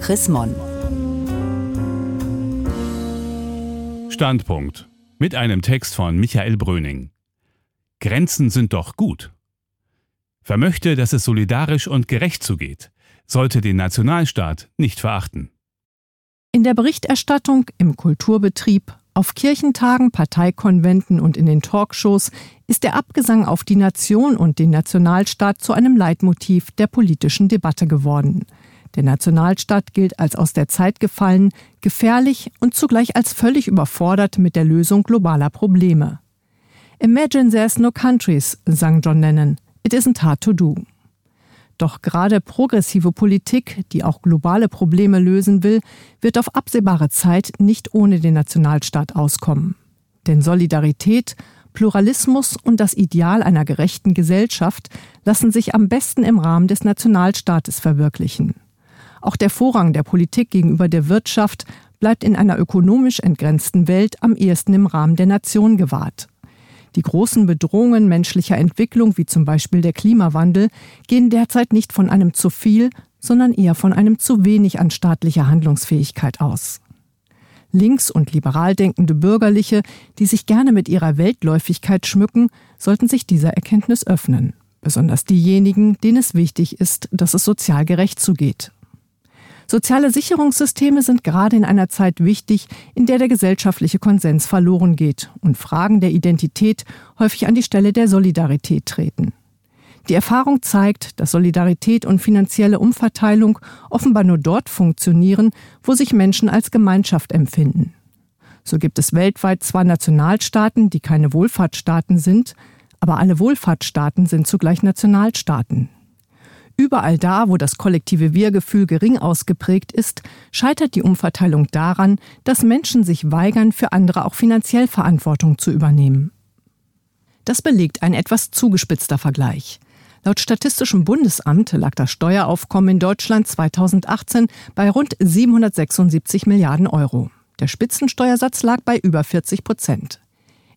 Chris Mon. Standpunkt mit einem Text von Michael Bröning. Grenzen sind doch gut. Wer möchte, dass es solidarisch und gerecht zugeht, sollte den Nationalstaat nicht verachten. In der Berichterstattung, im Kulturbetrieb, auf Kirchentagen, Parteikonventen und in den Talkshows ist der Abgesang auf die Nation und den Nationalstaat zu einem Leitmotiv der politischen Debatte geworden. Der Nationalstaat gilt als aus der Zeit gefallen, gefährlich und zugleich als völlig überfordert mit der Lösung globaler Probleme. Imagine there's no countries, sang John Lennon. It isn't hard to do. Doch gerade progressive Politik, die auch globale Probleme lösen will, wird auf absehbare Zeit nicht ohne den Nationalstaat auskommen. Denn Solidarität, Pluralismus und das Ideal einer gerechten Gesellschaft lassen sich am besten im Rahmen des Nationalstaates verwirklichen. Auch der Vorrang der Politik gegenüber der Wirtschaft bleibt in einer ökonomisch entgrenzten Welt am ehesten im Rahmen der Nation gewahrt. Die großen Bedrohungen menschlicher Entwicklung, wie zum Beispiel der Klimawandel, gehen derzeit nicht von einem zu viel, sondern eher von einem zu wenig an staatlicher Handlungsfähigkeit aus. Links- und liberal denkende Bürgerliche, die sich gerne mit ihrer Weltläufigkeit schmücken, sollten sich dieser Erkenntnis öffnen. Besonders diejenigen, denen es wichtig ist, dass es sozial gerecht zugeht. Soziale Sicherungssysteme sind gerade in einer Zeit wichtig, in der der gesellschaftliche Konsens verloren geht und Fragen der Identität häufig an die Stelle der Solidarität treten. Die Erfahrung zeigt, dass Solidarität und finanzielle Umverteilung offenbar nur dort funktionieren, wo sich Menschen als Gemeinschaft empfinden. So gibt es weltweit zwar Nationalstaaten, die keine Wohlfahrtsstaaten sind, aber alle Wohlfahrtsstaaten sind zugleich Nationalstaaten. Überall da, wo das kollektive Wir-Gefühl gering ausgeprägt ist, scheitert die Umverteilung daran, dass Menschen sich weigern, für andere auch finanziell Verantwortung zu übernehmen. Das belegt ein etwas zugespitzter Vergleich. Laut Statistischem Bundesamt lag das Steueraufkommen in Deutschland 2018 bei rund 776 Milliarden Euro. Der Spitzensteuersatz lag bei über 40 Prozent.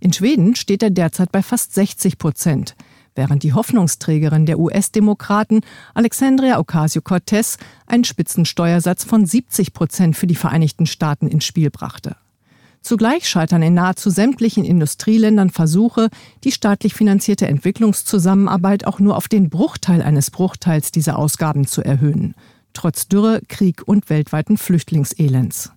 In Schweden steht er derzeit bei fast 60 Prozent während die Hoffnungsträgerin der US-Demokraten Alexandria Ocasio-Cortez einen Spitzensteuersatz von 70 Prozent für die Vereinigten Staaten ins Spiel brachte. Zugleich scheitern in nahezu sämtlichen Industrieländern Versuche, die staatlich finanzierte Entwicklungszusammenarbeit auch nur auf den Bruchteil eines Bruchteils dieser Ausgaben zu erhöhen, trotz Dürre, Krieg und weltweiten Flüchtlingselends.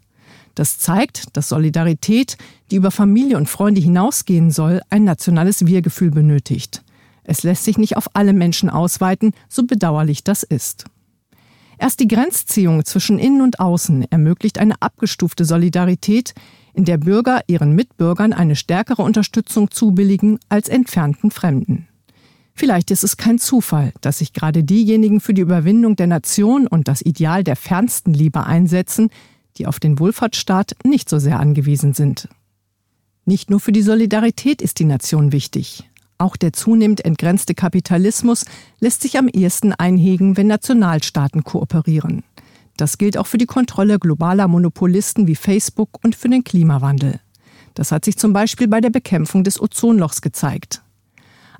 Das zeigt, dass Solidarität, die über Familie und Freunde hinausgehen soll, ein nationales Wir-Gefühl benötigt. Es lässt sich nicht auf alle Menschen ausweiten, so bedauerlich das ist. Erst die Grenzziehung zwischen Innen und Außen ermöglicht eine abgestufte Solidarität, in der Bürger ihren Mitbürgern eine stärkere Unterstützung zubilligen als entfernten Fremden. Vielleicht ist es kein Zufall, dass sich gerade diejenigen für die Überwindung der Nation und das Ideal der fernsten Liebe einsetzen, die auf den Wohlfahrtsstaat nicht so sehr angewiesen sind. Nicht nur für die Solidarität ist die Nation wichtig. Auch der zunehmend entgrenzte Kapitalismus lässt sich am ehesten einhegen, wenn Nationalstaaten kooperieren. Das gilt auch für die Kontrolle globaler Monopolisten wie Facebook und für den Klimawandel. Das hat sich zum Beispiel bei der Bekämpfung des Ozonlochs gezeigt.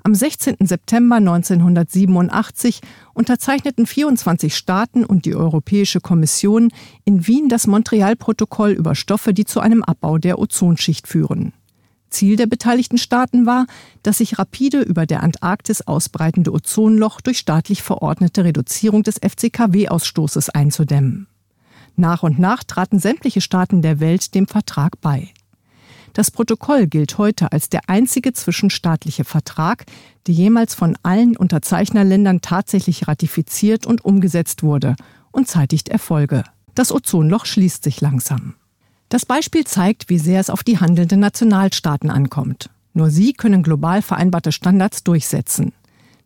Am 16. September 1987 unterzeichneten 24 Staaten und die Europäische Kommission in Wien das Montreal-Protokoll über Stoffe, die zu einem Abbau der Ozonschicht führen. Ziel der beteiligten Staaten war, das sich rapide über der Antarktis ausbreitende Ozonloch durch staatlich verordnete Reduzierung des FCKW-Ausstoßes einzudämmen. Nach und nach traten sämtliche Staaten der Welt dem Vertrag bei. Das Protokoll gilt heute als der einzige zwischenstaatliche Vertrag, der jemals von allen Unterzeichnerländern tatsächlich ratifiziert und umgesetzt wurde und zeitigt Erfolge. Das Ozonloch schließt sich langsam. Das Beispiel zeigt, wie sehr es auf die handelnden Nationalstaaten ankommt. Nur sie können global vereinbarte Standards durchsetzen.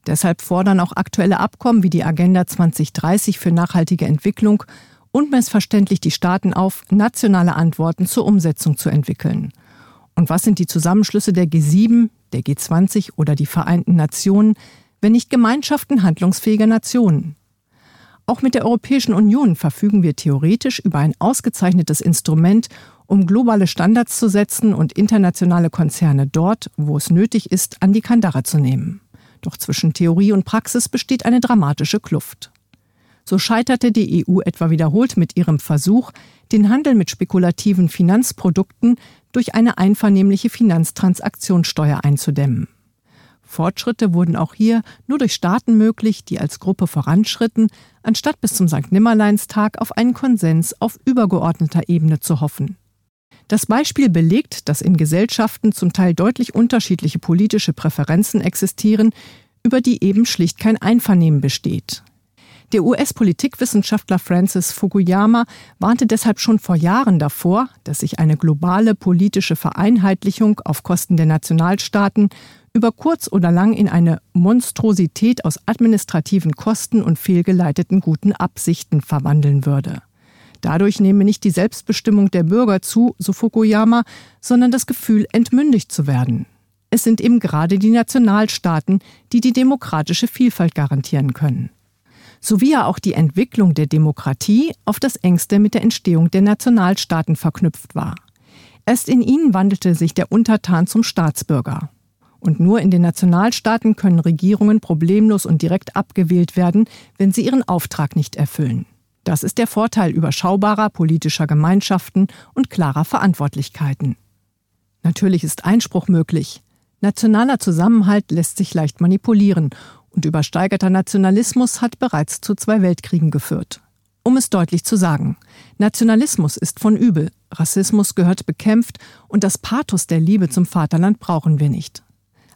Deshalb fordern auch aktuelle Abkommen wie die Agenda 2030 für nachhaltige Entwicklung unmissverständlich die Staaten auf, nationale Antworten zur Umsetzung zu entwickeln. Und was sind die Zusammenschlüsse der G7, der G20 oder die Vereinten Nationen, wenn nicht Gemeinschaften handlungsfähiger Nationen? Auch mit der Europäischen Union verfügen wir theoretisch über ein ausgezeichnetes Instrument, um globale Standards zu setzen und internationale Konzerne dort, wo es nötig ist, an die Kandare zu nehmen. Doch zwischen Theorie und Praxis besteht eine dramatische Kluft. So scheiterte die EU etwa wiederholt mit ihrem Versuch, den Handel mit spekulativen Finanzprodukten durch eine einvernehmliche Finanztransaktionssteuer einzudämmen. Fortschritte wurden auch hier nur durch Staaten möglich, die als Gruppe voranschritten, anstatt bis zum St. Nimmerleinstag auf einen Konsens auf übergeordneter Ebene zu hoffen. Das Beispiel belegt, dass in Gesellschaften zum Teil deutlich unterschiedliche politische Präferenzen existieren, über die eben schlicht kein Einvernehmen besteht. Der US-Politikwissenschaftler Francis Fukuyama warnte deshalb schon vor Jahren davor, dass sich eine globale politische Vereinheitlichung auf Kosten der Nationalstaaten über kurz oder lang in eine Monstrosität aus administrativen Kosten und fehlgeleiteten guten Absichten verwandeln würde. Dadurch nehme nicht die Selbstbestimmung der Bürger zu, so Fukuyama, sondern das Gefühl, entmündigt zu werden. Es sind eben gerade die Nationalstaaten, die die demokratische Vielfalt garantieren können. Sowie ja auch die Entwicklung der Demokratie auf das engste mit der Entstehung der Nationalstaaten verknüpft war. Erst in ihnen wandelte sich der Untertan zum Staatsbürger. Und nur in den Nationalstaaten können Regierungen problemlos und direkt abgewählt werden, wenn sie ihren Auftrag nicht erfüllen. Das ist der Vorteil überschaubarer politischer Gemeinschaften und klarer Verantwortlichkeiten. Natürlich ist Einspruch möglich. Nationaler Zusammenhalt lässt sich leicht manipulieren und übersteigerter Nationalismus hat bereits zu zwei Weltkriegen geführt. Um es deutlich zu sagen, Nationalismus ist von übel, Rassismus gehört bekämpft und das Pathos der Liebe zum Vaterland brauchen wir nicht.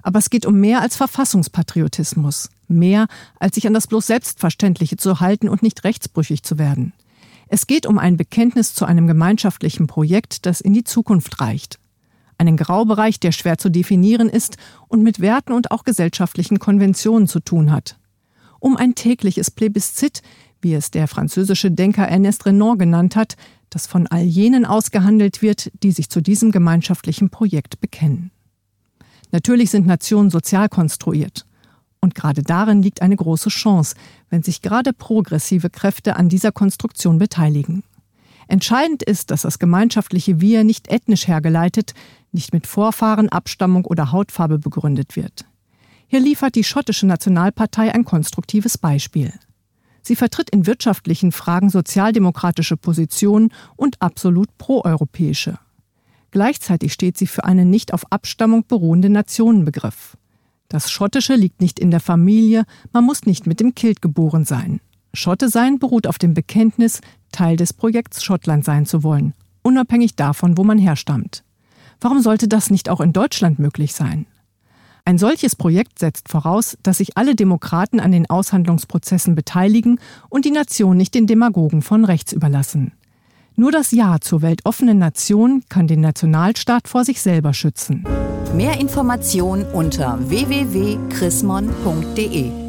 Aber es geht um mehr als Verfassungspatriotismus, mehr als sich an das bloß Selbstverständliche zu halten und nicht rechtsbrüchig zu werden. Es geht um ein Bekenntnis zu einem gemeinschaftlichen Projekt, das in die Zukunft reicht. Einen Graubereich, der schwer zu definieren ist und mit Werten und auch gesellschaftlichen Konventionen zu tun hat. Um ein tägliches Plebiszit, wie es der französische Denker Ernest Renan genannt hat, das von all jenen ausgehandelt wird, die sich zu diesem gemeinschaftlichen Projekt bekennen. Natürlich sind Nationen sozial konstruiert. Und gerade darin liegt eine große Chance, wenn sich gerade progressive Kräfte an dieser Konstruktion beteiligen. Entscheidend ist, dass das gemeinschaftliche Wir nicht ethnisch hergeleitet, nicht mit Vorfahren, Abstammung oder Hautfarbe begründet wird. Hier liefert die schottische Nationalpartei ein konstruktives Beispiel. Sie vertritt in wirtschaftlichen Fragen sozialdemokratische Positionen und absolut proeuropäische. Gleichzeitig steht sie für einen nicht auf Abstammung beruhenden Nationenbegriff. Das Schottische liegt nicht in der Familie, man muss nicht mit dem Kilt geboren sein. Schotte sein beruht auf dem Bekenntnis, Teil des Projekts Schottland sein zu wollen, unabhängig davon, wo man herstammt. Warum sollte das nicht auch in Deutschland möglich sein? Ein solches Projekt setzt voraus, dass sich alle Demokraten an den Aushandlungsprozessen beteiligen und die Nation nicht den Demagogen von rechts überlassen. Nur das Ja zur weltoffenen Nation kann den Nationalstaat vor sich selber schützen. Mehr Informationen unter www.chrismon.de